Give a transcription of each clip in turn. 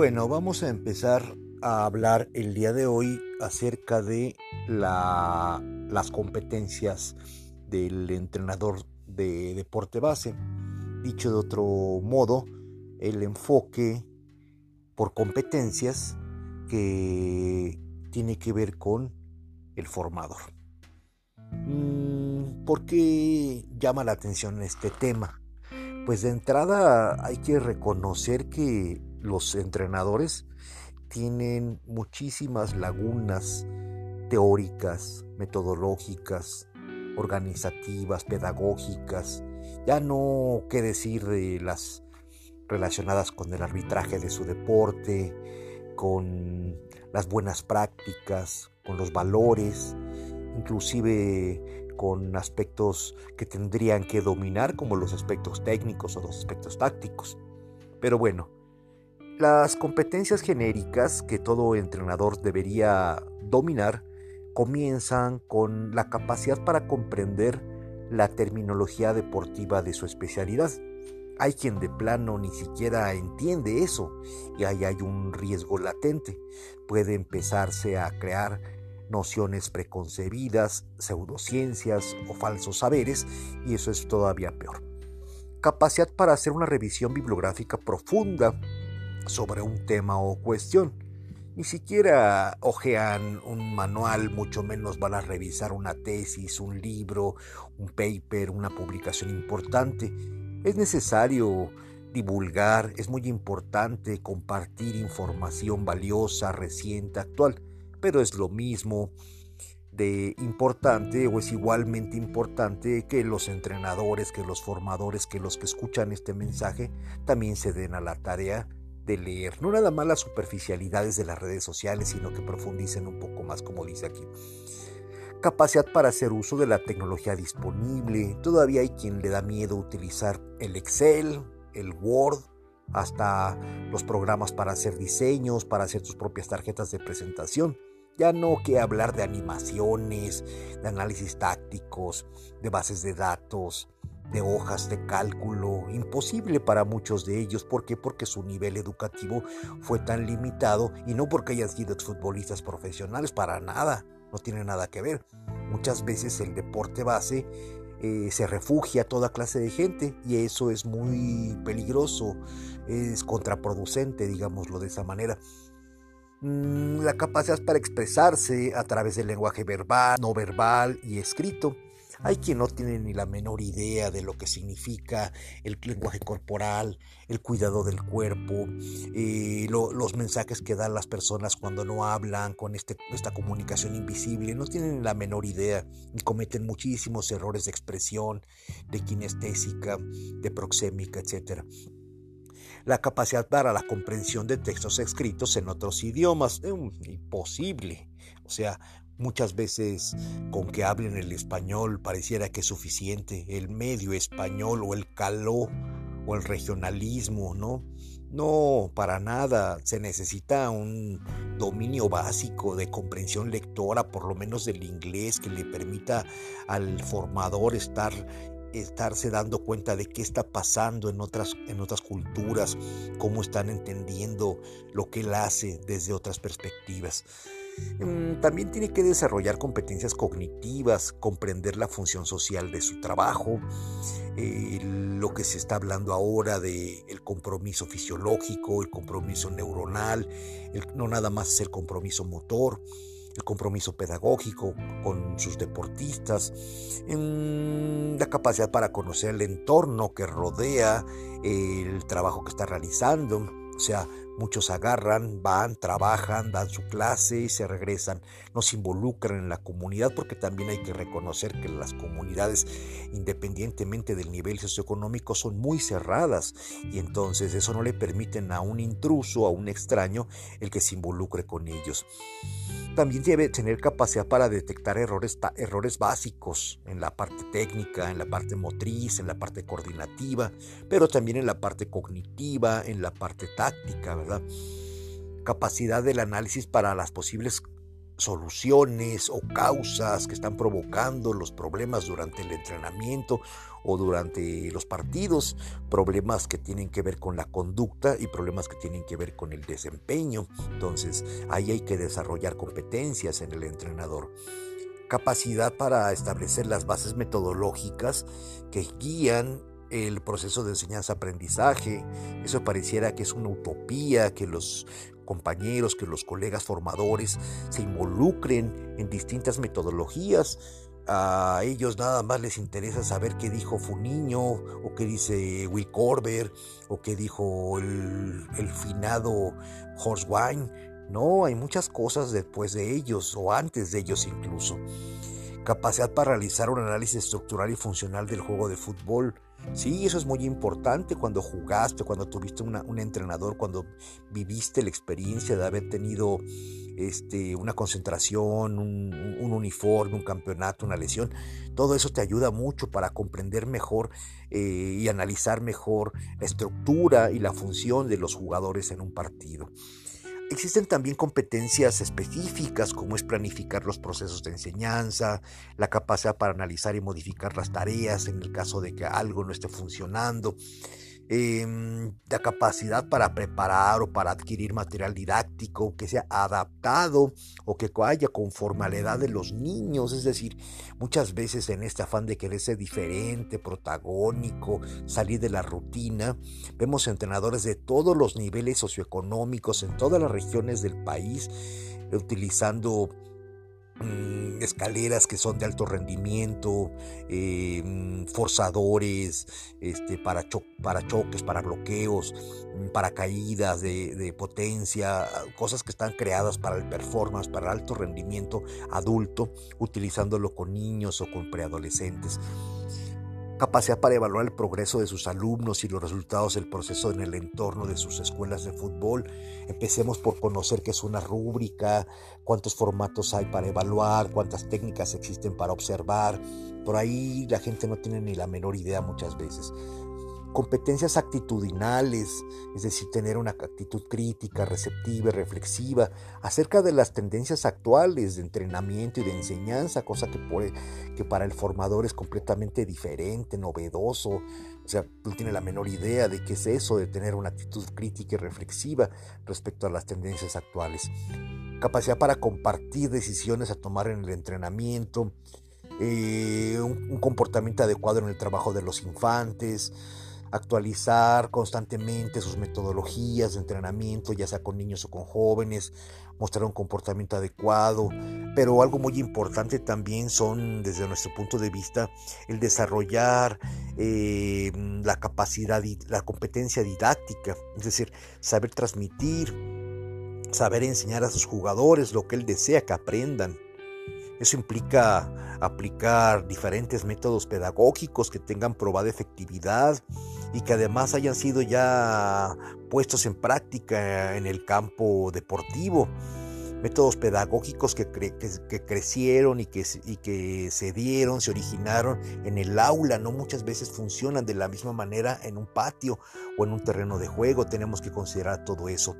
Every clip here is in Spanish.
Bueno, vamos a empezar a hablar el día de hoy acerca de las competencias del entrenador de deporte base. Dicho de otro modo, el enfoque por competencias que tiene que ver con el formador. Mm, ¿Por qué llama la atención este tema? Pues de entrada hay que reconocer que los entrenadores tienen muchísimas lagunas teóricas, metodológicas, organizativas, pedagógicas, ya no qué decir de las relacionadas con el arbitraje de su deporte, con las buenas prácticas, con los valores, inclusive con aspectos que tendrían que dominar como los aspectos técnicos o los aspectos tácticos. Pero bueno, las competencias genéricas que todo entrenador debería dominar comienzan con la capacidad para comprender la terminología deportiva de su especialidad. Hay quien de plano ni siquiera entiende eso y ahí hay un riesgo latente. Puede empezarse a crear nociones preconcebidas, pseudociencias o falsos saberes y eso es todavía peor. Capacidad para hacer una revisión bibliográfica profunda sobre un tema o cuestión. Ni siquiera ojean un manual, mucho menos van a revisar una tesis, un libro, un paper, una publicación importante. Es necesario divulgar, es muy importante compartir información valiosa, reciente, actual, pero es lo mismo de importante o es igualmente importante que los entrenadores, que los formadores, que los que escuchan este mensaje también se den a la tarea de leer, no nada más las superficialidades de las redes sociales, sino que profundicen un poco más, como dice aquí. Capacidad para hacer uso de la tecnología disponible. Todavía hay quien le da miedo utilizar el Excel, el Word, hasta los programas para hacer diseños, para hacer tus propias tarjetas de presentación. Ya no que hablar de animaciones, de análisis tácticos, de bases de datos, de hojas de cálculo, imposible para muchos de ellos. ¿Por qué? Porque su nivel educativo fue tan limitado y no porque hayan sido futbolistas profesionales, para nada, no tiene nada que ver. Muchas veces el deporte base eh, se refugia a toda clase de gente y eso es muy peligroso, es contraproducente, digámoslo de esa manera. Mm, la capacidad para expresarse a través del lenguaje verbal, no verbal y escrito hay quien no tiene ni la menor idea de lo que significa el lenguaje corporal, el cuidado del cuerpo, eh, los mensajes que dan las personas cuando no hablan con este, esta comunicación invisible. No tienen la menor idea y cometen muchísimos errores de expresión, de kinestésica, de proxémica, etc la capacidad para la comprensión de textos escritos en otros idiomas. imposible. O sea, Muchas veces con que hablen el español pareciera que es suficiente, el medio español o el caló o el regionalismo, ¿no? No, para nada. Se necesita un dominio básico de comprensión lectora, por lo menos del inglés, que le permita al formador estar estarse dando cuenta de qué está pasando en otras, en otras culturas, cómo están entendiendo lo que él hace desde otras perspectivas. Mm, también tiene que desarrollar competencias cognitivas, comprender la función social de su trabajo, eh, lo que se está hablando ahora de el compromiso fisiológico, el compromiso neuronal, no nada más es el compromiso motor, el compromiso pedagógico con sus deportistas, la capacidad para conocer el entorno que rodea el trabajo que está realizando, o sea, muchos agarran, van, trabajan, dan su clase y se regresan, no se involucran en la comunidad porque también hay que reconocer que las comunidades, independientemente del nivel socioeconómico, son muy cerradas y entonces eso no le permiten a un intruso, a un extraño, el que se involucre con ellos. También debe tener capacidad para detectar errores, errores básicos en la parte técnica, en la parte motriz, en la parte coordinativa, pero también en la parte cognitiva, en la parte táctica, ¿verdad? Capacidad del análisis para las posibles soluciones o causas que están provocando los problemas durante el entrenamiento o durante los partidos, problemas que tienen que ver con la conducta y problemas que tienen que ver con el desempeño. Entonces, ahí hay que desarrollar competencias en el entrenador. Capacidad para establecer las bases metodológicas que guían el proceso de enseñanza-aprendizaje. Eso pareciera que es una utopía, que los compañeros, que los colegas formadores se involucren en distintas metodologías. A ellos nada más les interesa saber qué dijo Funiño, o qué dice Will Corber, o qué dijo el, el finado Horst Wine. No, hay muchas cosas después de ellos, o antes de ellos incluso. Capacidad para realizar un análisis estructural y funcional del juego de fútbol Sí, eso es muy importante cuando jugaste, cuando tuviste un entrenador, cuando viviste la experiencia de haber tenido este, una concentración, un, uniforme, un campeonato, una lesión. Todo eso te ayuda mucho para comprender mejor eh, y analizar mejor la estructura y la función de los jugadores en un partido. Existen también competencias específicas como es planificar los procesos de enseñanza, la capacidad para analizar y modificar las tareas en el caso de que algo no esté funcionando, Em, la capacidad para preparar o para adquirir material didáctico que sea adaptado o que vaya conforme a la edad de los niños. Es decir, muchas veces en este afán de querer ser diferente, protagónico, salir de la rutina, vemos entrenadores de todos los niveles socioeconómicos en todas las regiones del país utilizando escaleras que son de alto rendimiento, eh, mm, forzadores, este, para, para, choques, para bloqueos, mm, para caídas de, de, potencia, cosas que están creadas para el performance, para el alto rendimiento adulto, utilizándolo con niños o con preadolescentes capacidad para evaluar el progreso de sus alumnos y los resultados del proceso en el entorno de sus escuelas de fútbol. Empecemos por conocer qué es una rúbrica, cuántos formatos hay para evaluar, cuántas técnicas existen para observar. Por ahí la gente no tiene ni la menor idea muchas veces competencias actitudinales, es decir, tener una actitud crítica, receptiva y reflexiva acerca de las tendencias actuales de entrenamiento y de enseñanza, cosa que, para el formador es completamente diferente, novedoso, o sea, no tiene la menor idea de qué es eso de tener una actitud crítica y reflexiva respecto a las tendencias actuales. Capacidad para compartir decisiones a tomar en el entrenamiento, eh, un comportamiento adecuado en el trabajo de los infantes, actualizar constantemente sus metodologías de entrenamiento, ya sea con niños o con jóvenes, mostrar un comportamiento adecuado, pero algo muy importante también son, desde nuestro punto de vista, el desarrollar eh, la capacidad y la competencia didáctica, es decir, saber transmitir, saber enseñar a sus jugadores lo que él desea que aprendan. Eso implica aplicar diferentes métodos pedagógicos que tengan probada efectividad y que además hayan sido ya puestos en práctica en el campo deportivo. Métodos pedagógicos que, que, crecieron y que, y que se dieron, se originaron en el aula, no muchas veces funcionan de la misma manera en un patio o en un terreno de juego. Tenemos que considerar todo eso.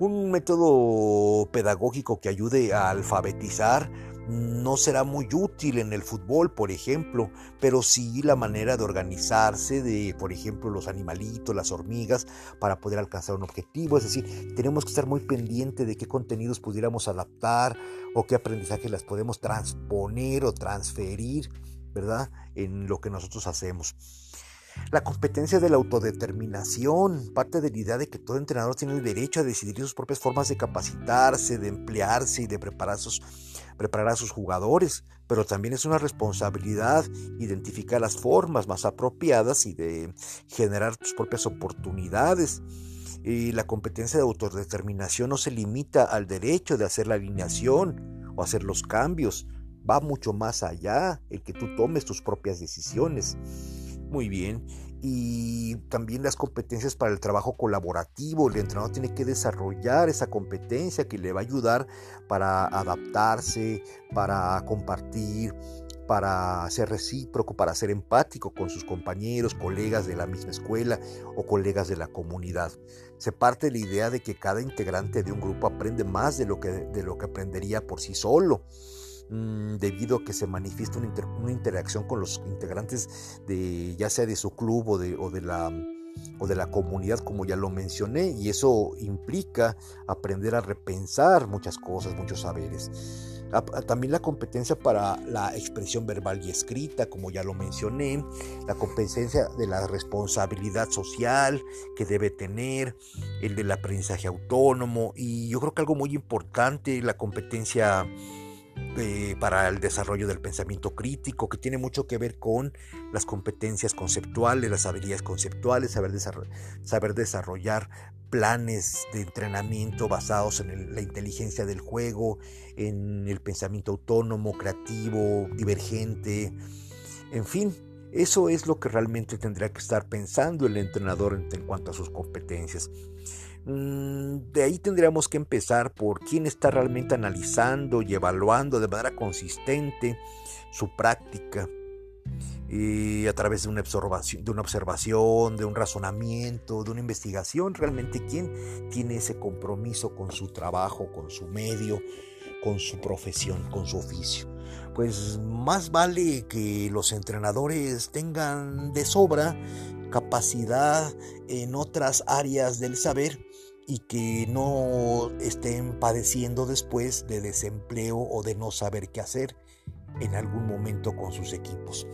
Un método pedagógico que ayude a alfabetizar no será muy útil en el fútbol, por ejemplo, pero sí la manera de organizarse de, por ejemplo, los animalitos, las hormigas, para poder alcanzar un objetivo. Es decir, tenemos que estar muy pendientes de qué contenidos pudiéramos adaptar o qué aprendizaje las podemos transponer o transferir, ¿verdad? En lo que nosotros hacemos. La competencia de la autodeterminación, parte de la idea de que todo entrenador tiene el derecho a decidir sus propias formas de capacitarse, de emplearse y de preparar, a sus jugadores, pero también es una responsabilidad identificar las formas más apropiadas y de generar tus propias oportunidades. Y la competencia de autodeterminación no se limita al derecho de hacer la alineación o hacer los cambios, va mucho más allá el que tú tomes tus propias decisiones. Muy bien. Y también las competencias para el trabajo colaborativo. El entrenador tiene que desarrollar esa competencia que le va a ayudar para adaptarse, para compartir, para ser recíproco, para ser empático con sus compañeros, colegas de la misma escuela o colegas de la comunidad. Se parte de la idea de que cada integrante de un grupo aprende más de lo que, de lo que aprendería por sí solo mm, debido a que se manifiesta una, interacción con los integrantes de ya sea de su club o de, o de la o de la comunidad, como ya lo mencioné, y eso implica aprender a repensar muchas cosas, muchos saberes. También la competencia para la expresión verbal y escrita, como ya lo mencioné, la competencia de la responsabilidad social que debe tener, el del aprendizaje autónomo y yo creo que algo muy importante, la competencia eh, para el desarrollo del pensamiento crítico, que tiene mucho que ver con las competencias conceptuales, las habilidades conceptuales, saber, saber desarrollar planes de entrenamiento basados en la inteligencia del juego, en el pensamiento autónomo, creativo, divergente, en fin, eso es lo que realmente tendría que estar pensando el entrenador en cuanto a sus competencias. Mm, de ahí tendríamos que empezar por quién está realmente analizando y evaluando de manera consistente su práctica y a través de una observación, de una observación, de un razonamiento, de una investigación, realmente quién tiene ese compromiso con su trabajo, con su medio, con su profesión, con su oficio. Pues más vale que los entrenadores tengan de sobra capacidad en otras áreas del saber y que no estén padeciendo después de desempleo o de no saber qué hacer en algún momento con sus equipos.